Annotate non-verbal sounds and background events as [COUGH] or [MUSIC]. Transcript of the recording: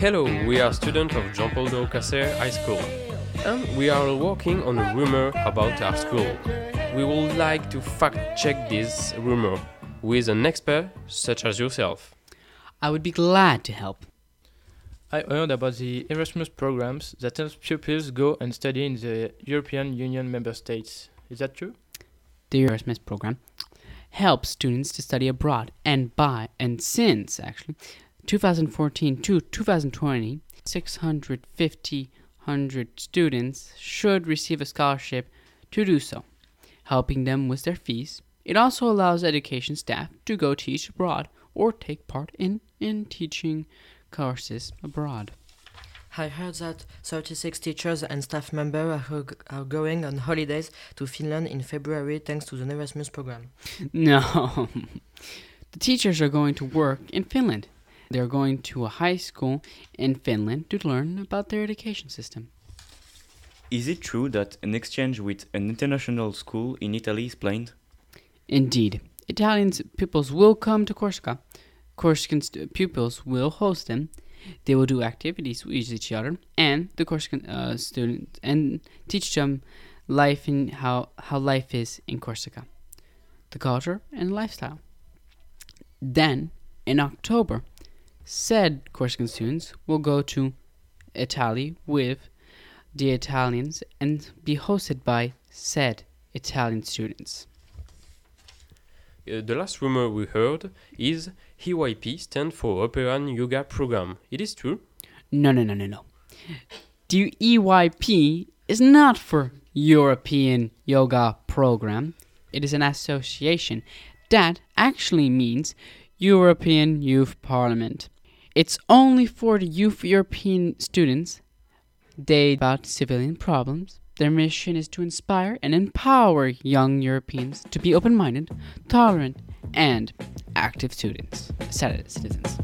Hello, we are students of Jean Paul de Rocca Serra High School, and we are working on a rumor about our school. We would like to fact check this rumor with an expert such as yourself. I would be glad to help. I heard about the Erasmus programs that help pupils go and study in the European Union member states. Is that true? The Erasmus program helps students to study abroad and by and since actually 2014 to 2020 650 100 students should receive a scholarship to do so helping them with their fees it also allows education staff to go teach abroad or take part in in teaching courses abroad I heard that 36 teachers and staff members are, are going on holidays to Finland in February thanks to the Erasmus program. [LAUGHS] No. the teachers are going to work in Finland. They're going to a high school in Finland to learn about their education system. Is it true that an exchange with an international school in Italy is planned? Indeed. Italian pupils will come to Corsica. Corsican pupils will host them they will do activities with each other and the Corsican uh, student and teach them life in how how life is in Corsica, the culture and lifestyle. Then in October, said Corsican students will go to Italy with the Italians and be hosted by said Italian students. Uh, the last rumor we heard is EYP stands for European Yoga Program. It is true? No, no, no, no, no. The EYP is not for European Yoga Program. It is an association that actually means European Youth Parliament. It's only for the youth European students. They about civilian problems. Their mission is to inspire and empower young Europeans to be open minded, tolerant, and active students, citizens.